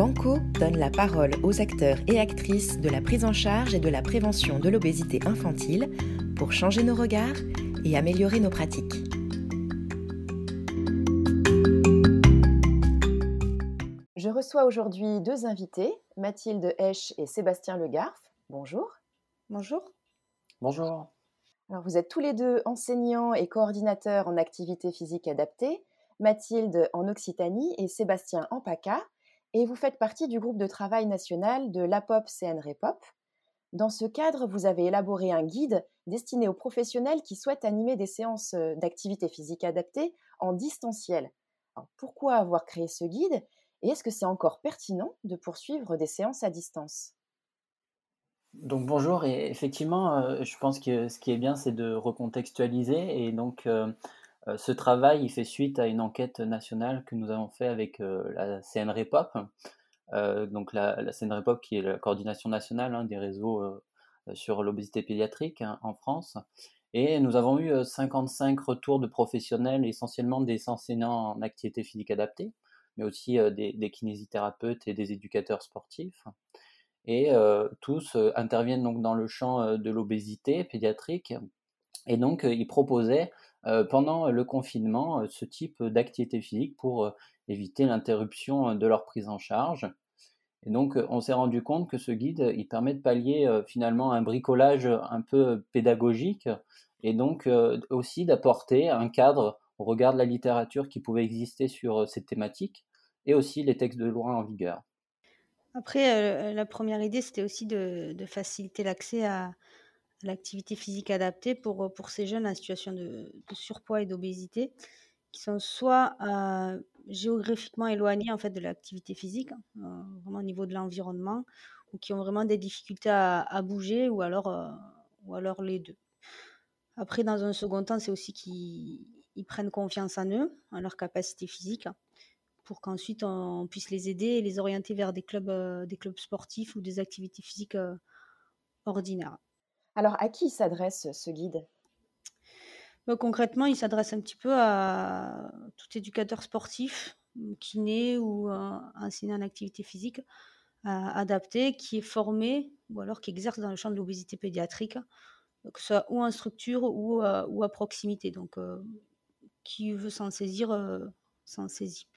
Banco donne la parole aux acteurs et actrices de la prise en charge et de la prévention de l'obésité infantile pour changer nos regards et améliorer nos pratiques. Je reçois aujourd'hui deux invités, Mathilde Hesch et Sébastien Legarf. Bonjour. Bonjour. Bonjour. Alors, vous êtes tous les deux enseignants et coordinateurs en activité physique adaptée, Mathilde en Occitanie et Sébastien en PACA, et vous faites partie du groupe de travail national de l'APOP CNREPOP. Dans ce cadre, vous avez élaboré un guide destiné aux professionnels qui souhaitent animer des séances euh, d'activité physique adaptée en distanciel. pourquoi avoir créé ce guide et est-ce que c'est encore pertinent de poursuivre des séances à distance? Donc bonjour et effectivement, euh, je pense que ce qui est bien, c'est de recontextualiser et donc euh, ce travail, il fait suite à une enquête nationale que nous avons fait avec la CNREPOP, donc la, qui est la coordination nationale hein, des réseaux sur l'obésité pédiatrique hein, en France. Et nous avons eu 55 retours de professionnels, essentiellement des enseignants en activité physique adaptée, mais aussi des, des kinésithérapeutes et des éducateurs sportifs et tous interviennent donc dans le champ de l'obésité pédiatrique. Et donc, ils proposaient pendant le confinement ce type d'activité physique pour éviter l'interruption de leur prise en charge. Et donc, on s'est rendu compte que ce guide, il permet de pallier finalement un bricolage un peu pédagogique et donc aussi d'apporter un cadre au regard de la littérature qui pouvait exister sur cette thématique et aussi les textes de loi en vigueur. Après, la première idée, c'était aussi de faciliter l'accès à l'activité physique adaptée pour, pour ces jeunes en situation de surpoids et d'obésité, qui sont soit, géographiquement éloignés, en fait, de l'activité physique, hein, vraiment au niveau de l'environnement, ou qui ont vraiment des difficultés à bouger ou alors, ou alors les deux. Après, dans un second temps, c'est aussi qu'ils prennent confiance en eux, en leur capacité physique pour qu'ensuite on puisse les aider et les orienter vers des clubs, euh, des clubs sportifs ou des activités physiques euh, ordinaires. Alors, à qui s'adresse ce guide? Bah, Concrètement, il s'adresse un petit peu à tout éducateur sportif, kiné ou euh, enseignant en activité physique adapté qui est formé ou alors qui exerce dans le champ de l'obésité pédiatrique, que ce soit ou en structure ou à proximité. Donc, qui veut s'en saisir, s'en saisit.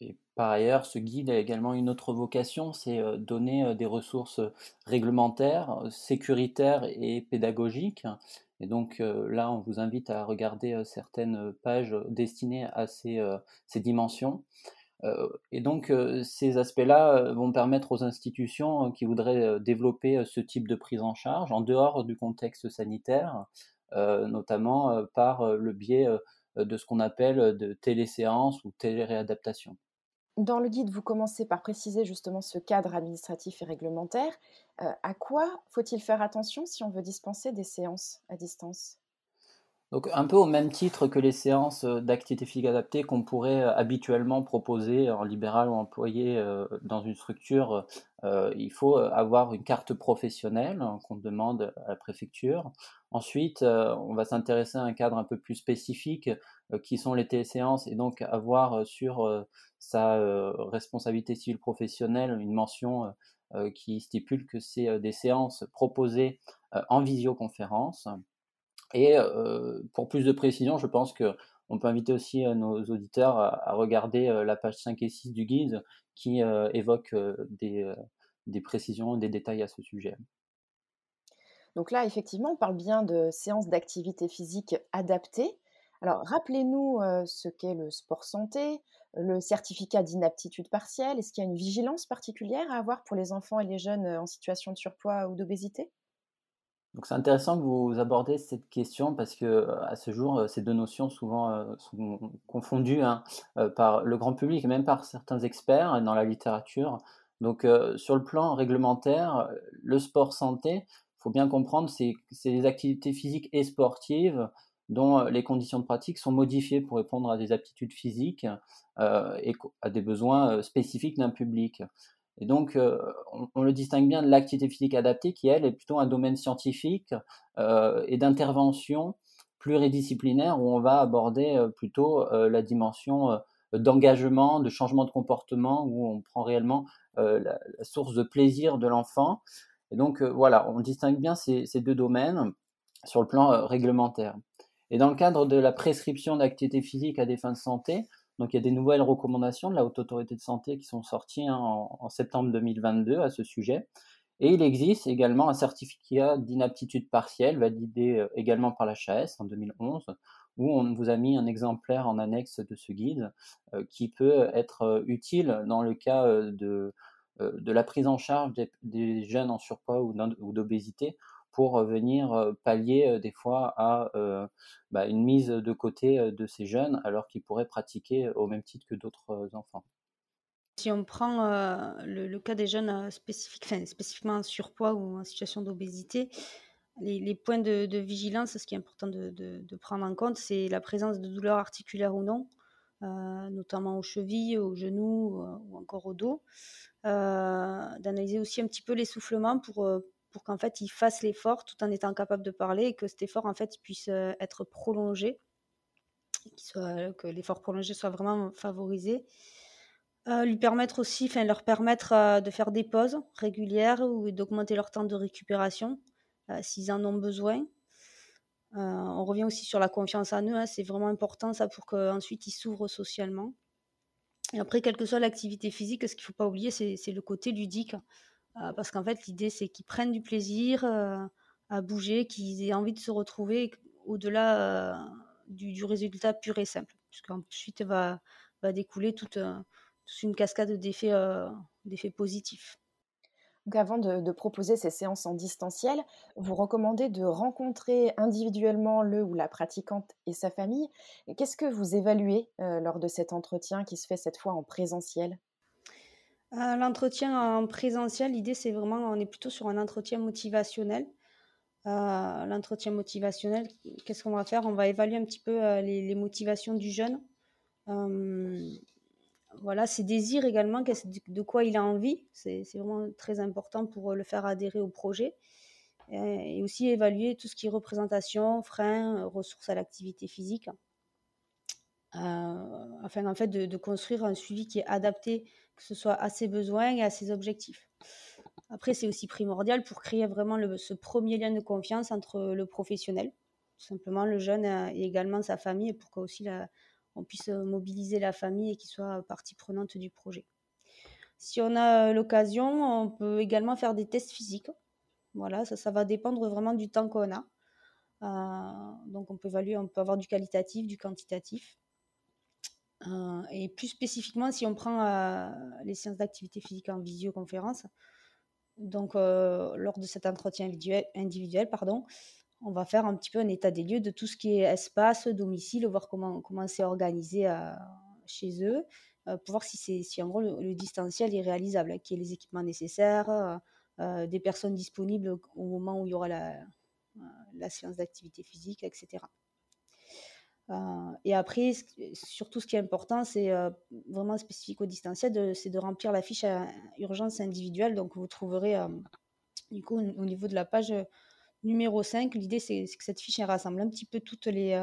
Et par ailleurs, ce guide a également une autre vocation, c'est donner des ressources réglementaires, sécuritaires et pédagogiques. Et donc là, on vous invite à regarder certaines pages destinées à ces, ces dimensions. et donc ces aspects-là vont permettre aux institutions qui voudraient développer ce type de prise en charge en dehors du contexte sanitaire, notamment par le biais de ce qu'on appelle de téléséance ou téléréadaptation. Dans le guide, vous commencez par préciser justement ce cadre administratif et réglementaire. Euh, à quoi faut-il faire attention si on veut dispenser des séances à distance? Donc un peu au même titre que les séances euh, d'activité physique adaptée qu'on pourrait euh, habituellement proposer en libéral ou employé dans une structure, il faut avoir une carte professionnelle hein, qu'on demande à la préfecture. Ensuite, on va s'intéresser à un cadre un peu plus spécifique qui sont les téléséances et donc avoir sur sa responsabilité civile professionnelle une mention qui stipule que c'est des séances proposées en visioconférence. Et pour plus de précision, je pense que on peut inviter aussi nos auditeurs à, regarder la page 5 et 6 du guide qui évoque des, des précisions, des détails à ce sujet. Donc là, effectivement, on parle bien de séances d'activité physique adaptées. Alors, rappelez-nous ce qu'est le sport santé, le certificat d'inaptitude partielle. Est-ce qu'il y a une vigilance particulière à avoir pour les enfants et les jeunes en situation de surpoids ou d'obésité? Donc c'est intéressant que vous abordez cette question parce que à ce jour, ces deux notions souvent sont confondues hein, par le grand public et même par certains experts dans la littérature. Donc sur le plan réglementaire, le sport santé, faut bien comprendre, c'est des activités physiques et sportives dont les conditions de pratique sont modifiées pour répondre à des aptitudes physiques et à des besoins spécifiques d'un public. Et donc, on, le distingue bien de l'activité physique adaptée, qui, elle, est plutôt un domaine scientifique et d'intervention pluridisciplinaire, où on va aborder plutôt la dimension d'engagement, de changement de comportement, où on prend réellement la, source de plaisir de l'enfant. Et donc voilà, on distingue bien ces, deux domaines sur le plan réglementaire. Et dans le cadre de la prescription d'activité physique à des fins de santé, donc il y a des nouvelles recommandations de la Haute Autorité de Santé qui sont sorties hein, en, septembre 2022 à ce sujet. Et il existe également un certificat d'inaptitude partielle validé également par la HAS en 2011, où on vous a mis un exemplaire en annexe de ce guide qui peut être utile dans le cas de la prise en charge des, jeunes en surpoids ou d'obésité pour venir pallier des fois à bah, une mise de côté de ces jeunes alors qu'ils pourraient pratiquer au même titre que d'autres enfants. Si on prend le, cas des jeunes spécifiques, spécifiquement en surpoids ou en situation d'obésité, les, points de, vigilance, ce qui est important de, prendre en compte, c'est la présence de douleurs articulaires ou non, notamment aux chevilles, aux genoux ou encore au dos. D'analyser aussi un petit peu l'essoufflement pour, pour qu'en fait il fasse l'effort tout en étant capable de parler et que cet effort en fait puisse euh, être prolongé, que l'effort prolongé soit vraiment favorisé. Euh, lui permettre aussi, enfin leur permettre euh, de faire des pauses régulières ou d'augmenter leur temps de récupération s'ils en ont besoin. on revient aussi sur la confiance en eux, hein, c'est vraiment important ça pour qu'ensuite ils s'ouvrent socialement. Et après, quelle que soit l'activité physique, ce qu'il ne faut pas oublier, c'est le côté ludique. Euh, parce qu'en fait, l'idée, c'est qu'ils prennent du plaisir euh, à bouger, qu'ils aient envie de se retrouver au-delà euh, du, résultat pur et simple. Puisqu'ensuite, va, va découler toute, une cascade d'effets positifs. Donc avant de, proposer ces séances en distanciel, vous recommandez de rencontrer individuellement le ou la pratiquante et sa famille. Qu'est-ce que vous évaluez lors de cet entretien qui se fait cette fois en présentiel? L'entretien en présentiel, l'idée c'est vraiment, on est plutôt sur un entretien motivationnel. Euh, l'entretien motivationnel, qu'est-ce qu'on va faire? On va évaluer un petit peu euh, les, motivations du jeune. Euh, voilà, ses désirs également, de quoi il a envie. C'est vraiment très important pour le faire adhérer au projet. Et, aussi évaluer tout ce qui est représentation, frein, ressources à l'activité physique. afin en fait de, construire un suivi qui est adapté que ce soit à ses besoins et à ses objectifs. Après, c'est aussi primordial pour créer vraiment ce premier lien de confiance entre le professionnel, tout simplement le jeune et également sa famille, pour qu'aussi on puisse mobiliser la famille et qu'il soit partie prenante du projet. Si on a l'occasion, on peut également faire des tests physiques. Voilà, ça, ça va dépendre vraiment du temps qu'on a. Euh, donc on peut évaluer, on peut avoir du qualitatif, du quantitatif. Euh, et plus spécifiquement, si on prend euh, les séances d'activité physique en visioconférence, donc euh, lors de cet entretien individuel, pardon, on va faire un petit peu un état des lieux de tout ce qui est espace, domicile, voir comment, comment c'est organisé chez eux, pour voir si, si en gros le, distanciel est réalisable, qu'il y ait les équipements nécessaires, des personnes disponibles au moment où il y aura la, la séance d'activité physique, etc. Euh, et après, surtout ce qui est important, c'est euh, vraiment spécifique au distanciel, c'est de remplir la fiche à urgence individuelle. Donc vous trouverez euh, du coup au niveau de la page numéro 5, l'idée c'est que cette fiche rassemble un petit peu toutes les,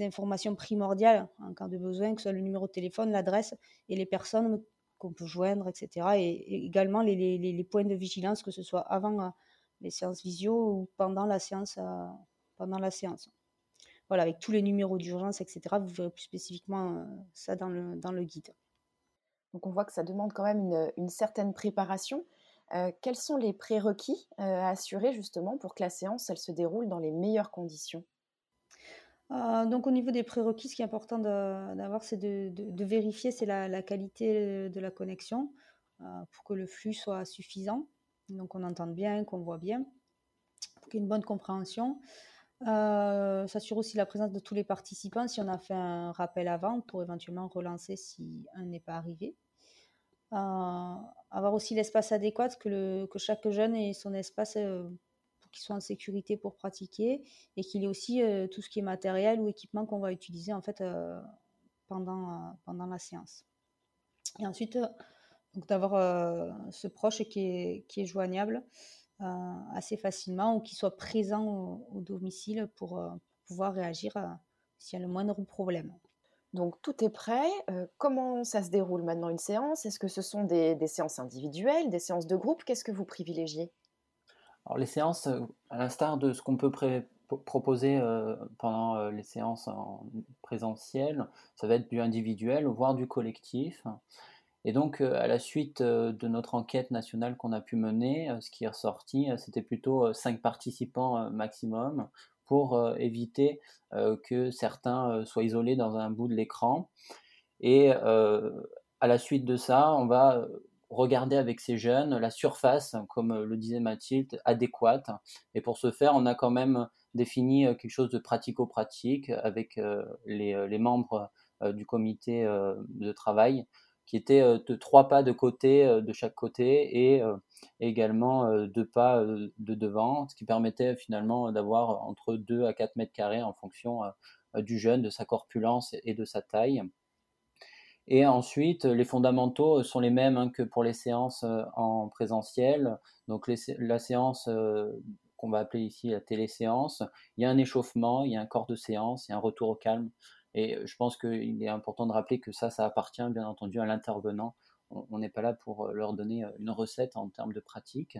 informations primordiales en cas de besoin, que ce soit le numéro de téléphone, l'adresse et les personnes qu'on peut joindre, etc. Et, également les, points de vigilance, que ce soit avant les séances visio ou pendant la séance voilà, avec tous les numéros d'urgence, etc. Vous verrez plus spécifiquement euh, ça dans le, dans le guide. Donc on voit que ça demande quand même une, certaine préparation. Euh, quels sont les prérequis euh, à assurer justement pour que la séance elle se déroule dans les meilleures conditions? Donc au niveau des prérequis, ce qui est important d'avoir, c'est de, de, vérifier c'est la, la, qualité de la connexion pour que le flux soit suffisant. Donc on entende bien, qu'on voit bien, pour qu'il y ait une bonne compréhension. Euh, s'assure aussi la présence de tous les participants si on a fait un rappel avant pour éventuellement relancer si un n'est pas arrivé. Euh, avoir aussi l'espace adéquat, que, le, que chaque jeune ait son espace euh, pour qu'il soit en sécurité pour pratiquer et qu'il ait aussi tout ce qui est matériel ou équipement qu'on va utiliser en fait pendant, pendant la séance. Et ensuite, d'avoir ce proche qui est, qui est joignable assez facilement ou qu'il soit présent au, domicile pour, euh, pouvoir réagir euh, s'il y a le moindre problème. Donc tout est prêt. comment ça se déroule maintenant une séance? Est-ce que ce sont des, séances individuelles, des séances de groupe? Qu'est-ce que vous privilégiez? Alors les séances, à l'instar de ce qu'on peut proposer pendant les séances en présentiel, ça va être du individuel, voire du collectif. Et donc, à la suite de notre enquête nationale qu'on a pu mener, ce qui est ressorti, c'était plutôt cinq participants maximum pour éviter que certains soient isolés dans un bout de l'écran. Et à la suite de ça, on va regarder avec ces jeunes la surface, comme le disait Mathilde, adéquate. Et pour ce faire, on a quand même défini quelque chose de pratico-pratique avec les, membres du comité de travail qui était de trois pas de côté de chaque côté et également deux pas de devant, ce qui permettait finalement d'avoir entre 2 à 4 mètres carrés en fonction du jeune, de sa corpulence et de sa taille. Et ensuite, les fondamentaux sont les mêmes hein, que pour les séances en présentiel. Donc la séance qu'on va appeler ici la téléséance, il y a un échauffement, il y a un corps de séance, il y a un retour au calme. Et je pense qu'il est important de rappeler que ça, ça appartient bien entendu à l'intervenant. On n'est pas là pour leur donner une recette en termes de pratique.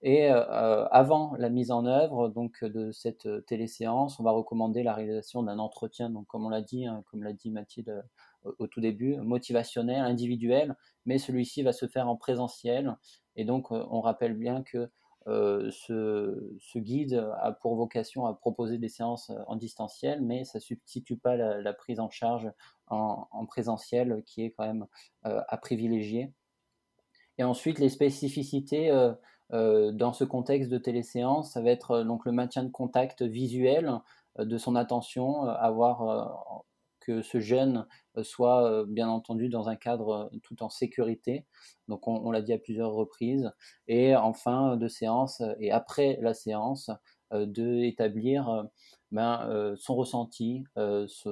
Et avant la mise en œuvre donc de cette téléséance, on va recommander la réalisation d'un entretien, donc comme on l'a dit, hein, comme l'a dit Mathilde au, tout début, motivationnel, individuel, mais celui-ci va se faire en présentiel. Et donc on rappelle bien que euh, ce, guide a pour vocation à proposer des séances en distanciel, mais ça ne substitue pas la, prise en charge en, présentiel qui est quand même euh, à privilégier. Et ensuite, les spécificités euh, dans ce contexte de téléséance, ça va être donc le maintien de contact visuel de son attention, avoir que ce jeune euh, soit euh, bien entendu dans un cadre euh, tout en sécurité. Donc on, l'a dit à plusieurs reprises. Et en fin de séance et après la séance, de établir ben, son ressenti,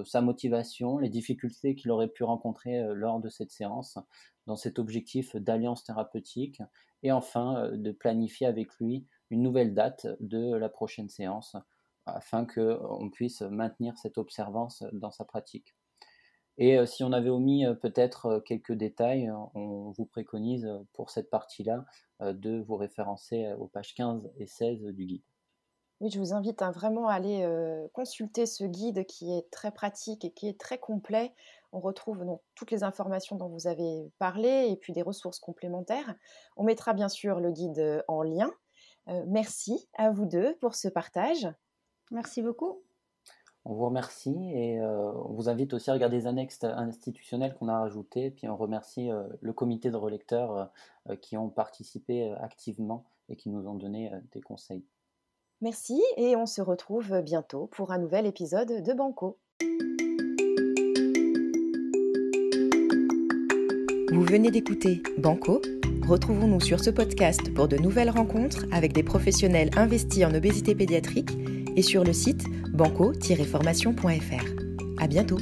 sa motivation, les difficultés qu'il aurait pu rencontrer lors de cette séance, dans cet objectif d'alliance thérapeutique, et enfin de planifier avec lui une nouvelle date de la prochaine séance afin qu'on puisse maintenir cette observance dans sa pratique. Et si on avait omis peut-être quelques détails, on vous préconise pour cette partie-là de vous référencer aux pages 15 et 16 du guide. Oui, je vous invite à vraiment aller consulter ce guide qui est très pratique et qui est très complet. On retrouve donc toutes les informations dont vous avez parlé et puis des ressources complémentaires. On mettra bien sûr le guide en lien. merci à vous deux pour ce partage. Merci beaucoup. On vous remercie et euh, on vous invite aussi à regarder les annexes institutionnelles qu'on a rajoutées. Puis on remercie euh, le comité de relecteurs euh, qui ont participé activement et qui nous ont donné des conseils. Merci et on se retrouve bientôt pour un nouvel épisode de Banco. Vous venez d'écouter Banco. Retrouvons-nous sur ce podcast pour de nouvelles rencontres avec des professionnels investis en obésité pédiatrique et sur le site banco-formation.fr. À bientôt!